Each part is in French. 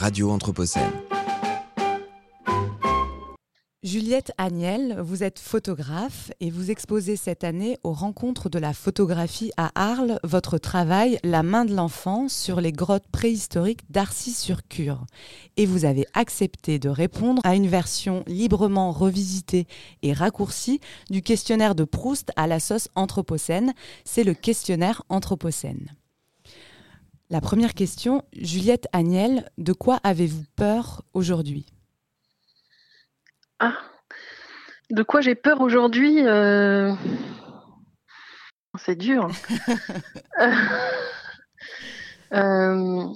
Radio Anthropocène. Juliette Agnel, vous êtes photographe et vous exposez cette année aux rencontres de la photographie à Arles votre travail La main de l'enfant sur les grottes préhistoriques d'Arcy-sur-Cure. Et vous avez accepté de répondre à une version librement revisitée et raccourcie du questionnaire de Proust à la sauce anthropocène. C'est le questionnaire anthropocène. La première question, Juliette Agnel, de quoi avez-vous peur aujourd'hui? Ah, de quoi j'ai peur aujourd'hui euh, C'est dur. Euh,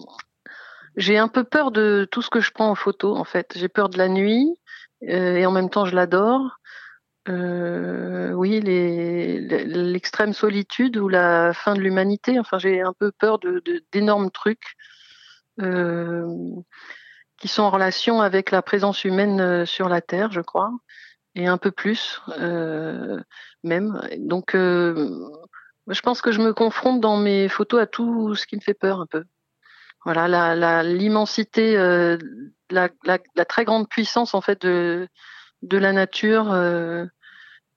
j'ai un peu peur de tout ce que je prends en photo, en fait. J'ai peur de la nuit euh, et en même temps je l'adore. Euh, oui, l'extrême solitude ou la fin de l'humanité. Enfin, j'ai un peu peur de d'énormes trucs euh, qui sont en relation avec la présence humaine euh, sur la Terre, je crois, et un peu plus même. Donc, je pense que je me confronte dans mes photos à tout ce qui me fait peur un peu. Voilà, l'immensité, la, très grande puissance en fait de de la nature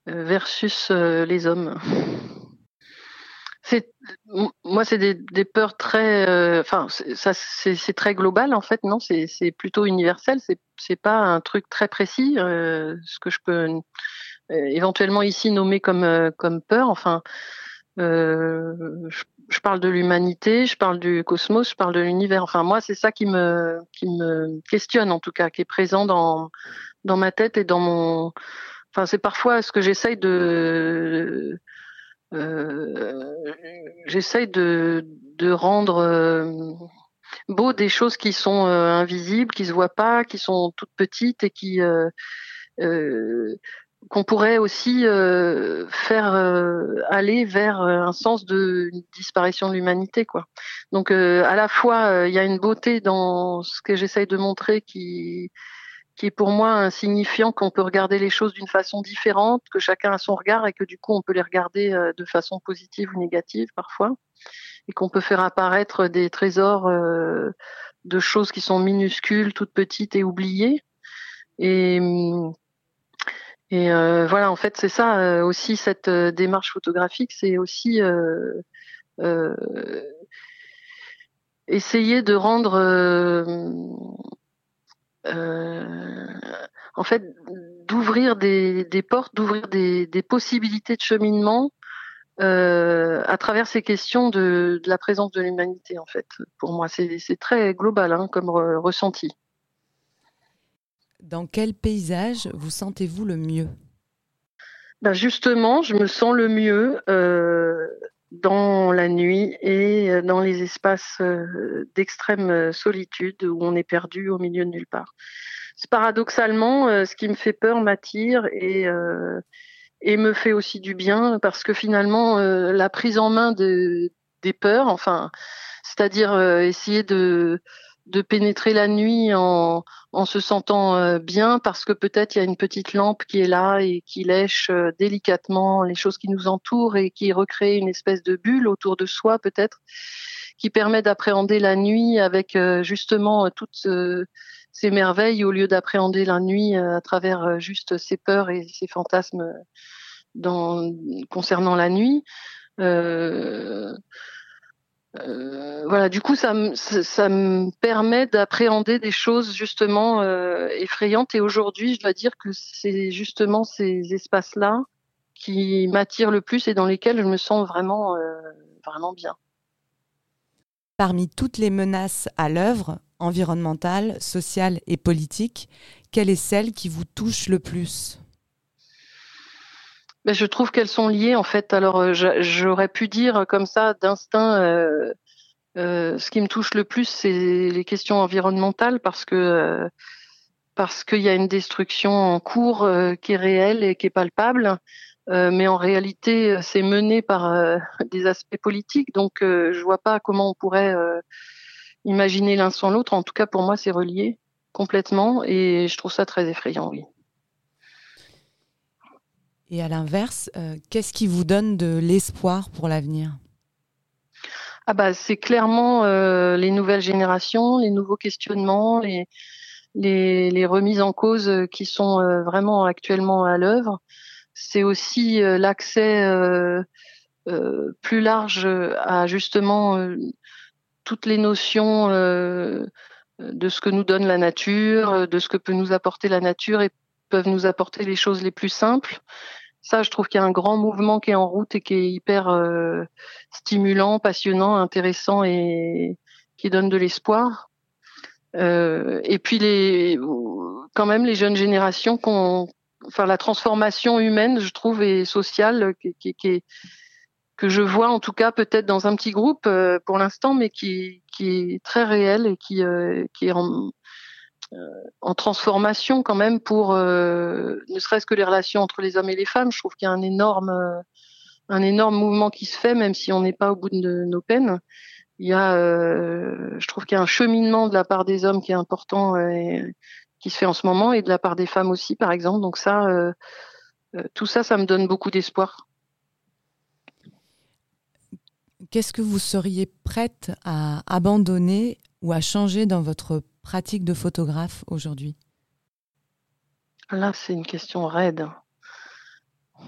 versus euh, les hommes. C'est moi, c'est des, peurs très, enfin, ça, c'est très global en fait, non? C'est plutôt universel. C'est c'est pas un truc très précis. ce que je peux éventuellement ici nommer comme comme peur. Enfin, je, je, parle de l'humanité, je parle du cosmos, je parle de l'univers. Enfin, moi, c'est ça qui me qui me questionne en tout cas, qui est présent dans dans ma tête et dans mon. Enfin, c'est parfois ce que j'essaye de. Euh, de, de rendre euh, beau des choses qui sont euh, invisibles, qui se voient pas, qui sont toutes petites et qui euh, qu'on pourrait aussi faire aller vers un sens de disparition de l'humanité, quoi. Donc, à la fois, il y a une beauté dans ce que j'essaye de montrer qui qui est pour moi un signifiant qu'on peut regarder les choses d'une façon différente, que chacun a son regard et que du coup on peut les regarder euh, de façon positive ou négative parfois, et qu'on peut faire apparaître des trésors euh, de choses qui sont minuscules, toutes petites et oubliées. Et, euh, voilà, en fait, c'est ça aussi cette démarche photographique, c'est aussi essayer de rendre euh, en fait, d'ouvrir des, portes, d'ouvrir des, possibilités de cheminement euh, à travers ces questions de, la présence de l'humanité. En fait, pour moi, c'est très global hein, comme ressenti. Dans quel paysage vous sentez-vous le mieux? Ben Justement, je me sens le mieux euh, dans la nuit et euh, dans les espaces euh, d'extrême euh, solitude où on est perdu au milieu de nulle part. Paradoxalement, ce qui me fait peur m'attire et, me fait aussi du bien parce que finalement, la prise en main de, des peurs, enfin, c'est-à-dire essayer de de pénétrer la nuit en, en se sentant euh, bien parce que peut-être il y a une petite lampe qui est là et qui lèche euh, délicatement les choses qui nous entourent et qui recrée une espèce de bulle autour de soi peut-être qui permet d'appréhender la nuit avec euh, justement toutes ces merveilles au lieu d'appréhender la nuit à travers juste ses peurs et ses fantasmes concernant la nuit. Voilà, du coup, ça, ça me permet d'appréhender des choses justement euh, effrayantes. Et aujourd'hui, je dois dire que c'est justement ces espaces-là qui m'attirent le plus et dans lesquels je me sens vraiment, euh, vraiment bien. Parmi toutes les menaces à l'œuvre, environnementales, sociales et politiques, quelle est celle qui vous touche le plus? Ben, je trouve qu'elles sont liées en fait. Alors euh, j'aurais pu dire comme ça d'instinct. Euh, euh, ce qui me touche le plus, c'est les questions environnementales parce que euh, parce qu'il y a une destruction en cours euh, qui est réelle et qui est palpable, mais en réalité, c'est mené par des aspects politiques. Donc, je vois pas comment on pourrait imaginer l'un sans l'autre. En tout cas, pour moi, c'est relié complètement, et je trouve ça très effrayant. Oui. Et à l'inverse, qu'est-ce qui vous donne de l'espoir pour l'avenir? Ah bah c'est clairement les nouvelles générations, les nouveaux questionnements, les, les, les remises en cause qui sont vraiment actuellement à l'œuvre. C'est aussi l'accès plus large à justement toutes les notions de ce que nous donne la nature, de ce que peut nous apporter la nature et peuvent nous apporter les choses les plus simples. Ça, je trouve qu'il y a un grand mouvement qui est en route et qui est hyper euh, stimulant, passionnant, intéressant et qui donne de l'espoir. Euh, et puis les, quand même les jeunes générations, enfin la transformation humaine, je trouve, et sociale, qui, qui, qui que je vois en tout cas peut-être dans un petit groupe euh, pour l'instant, mais qui, qui est très réel et qui, euh, qui est en, en, transformation quand même pour ne serait-ce que les relations entre les hommes et les femmes. Je trouve qu'il y a un énorme, un énorme mouvement qui se fait, même si on n'est pas au bout de nos peines. Il y a, je trouve qu'il y a un cheminement de la part des hommes qui est important et qui se fait en ce moment et de la part des femmes aussi, par exemple. Donc ça, tout ça, ça me donne beaucoup d'espoir. Qu'est-ce que vous seriez prête à abandonner ou à changer dans votre pratique de photographe aujourd'hui Là, c'est une question raide.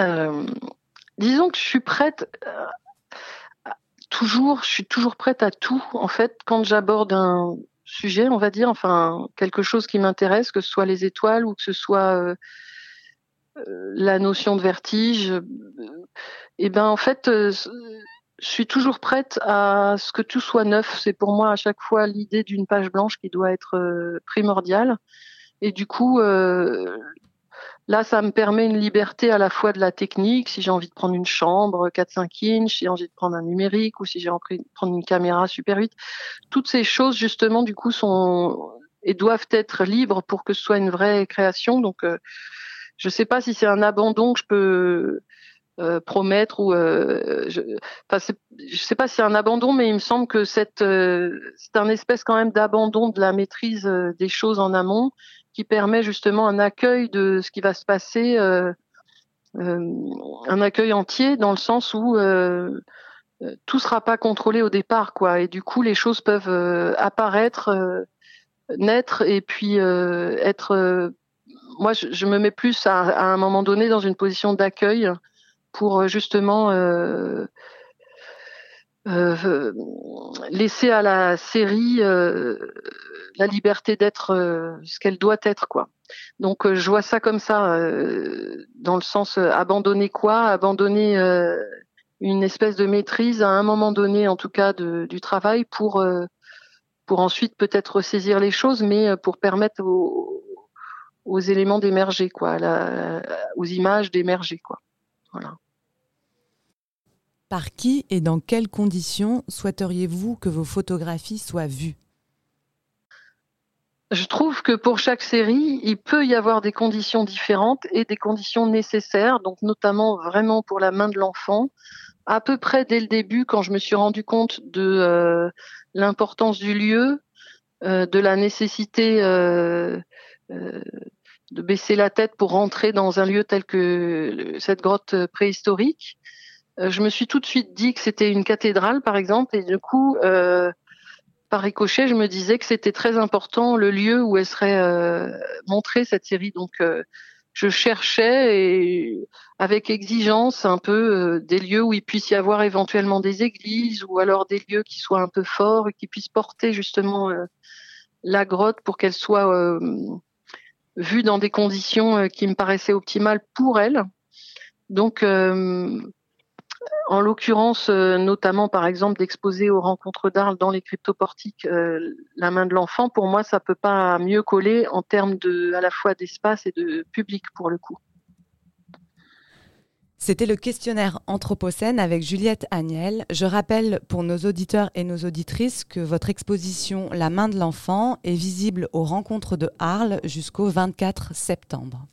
Euh, disons que je suis prête euh, toujours, je suis toujours prête à tout. En fait, quand j'aborde un sujet, on va dire, enfin quelque chose qui m'intéresse, que ce soit les étoiles ou que ce soit euh, la notion de vertige, et eh ben en fait, je suis toujours prête à ce que tout soit neuf. C'est pour moi à chaque fois l'idée d'une page blanche qui doit être euh, primordiale. Et du coup, euh, là, ça me permet une liberté à la fois de la technique, si j'ai envie de prendre une chambre 4-5 inches, si j'ai envie de prendre un numérique ou si j'ai envie de prendre une caméra Super 8. Toutes ces choses, justement, du coup, sont et doivent être libres pour que ce soit une vraie création. Donc, je ne sais pas si c'est un abandon que je peux euh, promettre ou euh, je, je sais pas si c'est un abandon, mais il me semble que euh, c'est un espèce quand même d'abandon de la maîtrise des choses en amont qui permet justement un accueil de ce qui va se passer, un accueil entier dans le sens où tout sera pas contrôlé au départ, quoi, et du coup les choses peuvent apparaître, naître et puis être moi, je, me mets plus à, un moment donné dans une position d'accueil pour euh, justement euh, euh, laisser à la série la liberté d'être ce qu'elle doit être, quoi. Donc, je vois ça comme ça, dans le sens abandonner quoi? Abandonner une espèce de maîtrise à un moment donné, en tout cas, du travail pour pour ensuite peut-être ressaisir les choses, mais pour permettre aux, aux éléments d'émerger, quoi, aux images d'émerger, quoi. Voilà. Par qui et dans quelles conditions souhaiteriez-vous que vos photographies soient vues? Je trouve que pour chaque série, il peut y avoir des conditions différentes et des conditions nécessaires, donc notamment vraiment pour la main de l'enfant. À peu près dès le début, quand je me suis rendu compte de euh, l'importance du lieu, euh, de la nécessité euh, de baisser la tête pour rentrer dans un lieu tel que cette grotte préhistorique. Euh, je me suis tout de suite dit que c'était une cathédrale, par exemple, et du coup, euh, par ricochet, je me disais que c'était très important le lieu où elle serait euh, montrée cette série. Donc, euh, je cherchais et avec exigence un peu des lieux où il puisse y avoir éventuellement des églises ou alors des lieux qui soient un peu forts et qui puissent porter justement la grotte pour qu'elle soit vue dans des conditions euh, qui me paraissaient optimales pour elle. Donc, euh, en l'occurrence, euh, notamment par exemple d'exposer aux rencontres d'Arles dans les cryptoportiques la main de l'enfant, pour moi, ça peut pas mieux coller en termes de à la fois d'espace et de public pour le coup. C'était le questionnaire Anthropocène avec Juliette Agnel. Je rappelle pour nos auditeurs et nos auditrices que votre exposition La main de l'enfant est visible aux rencontres de Arles jusqu'au 24 septembre.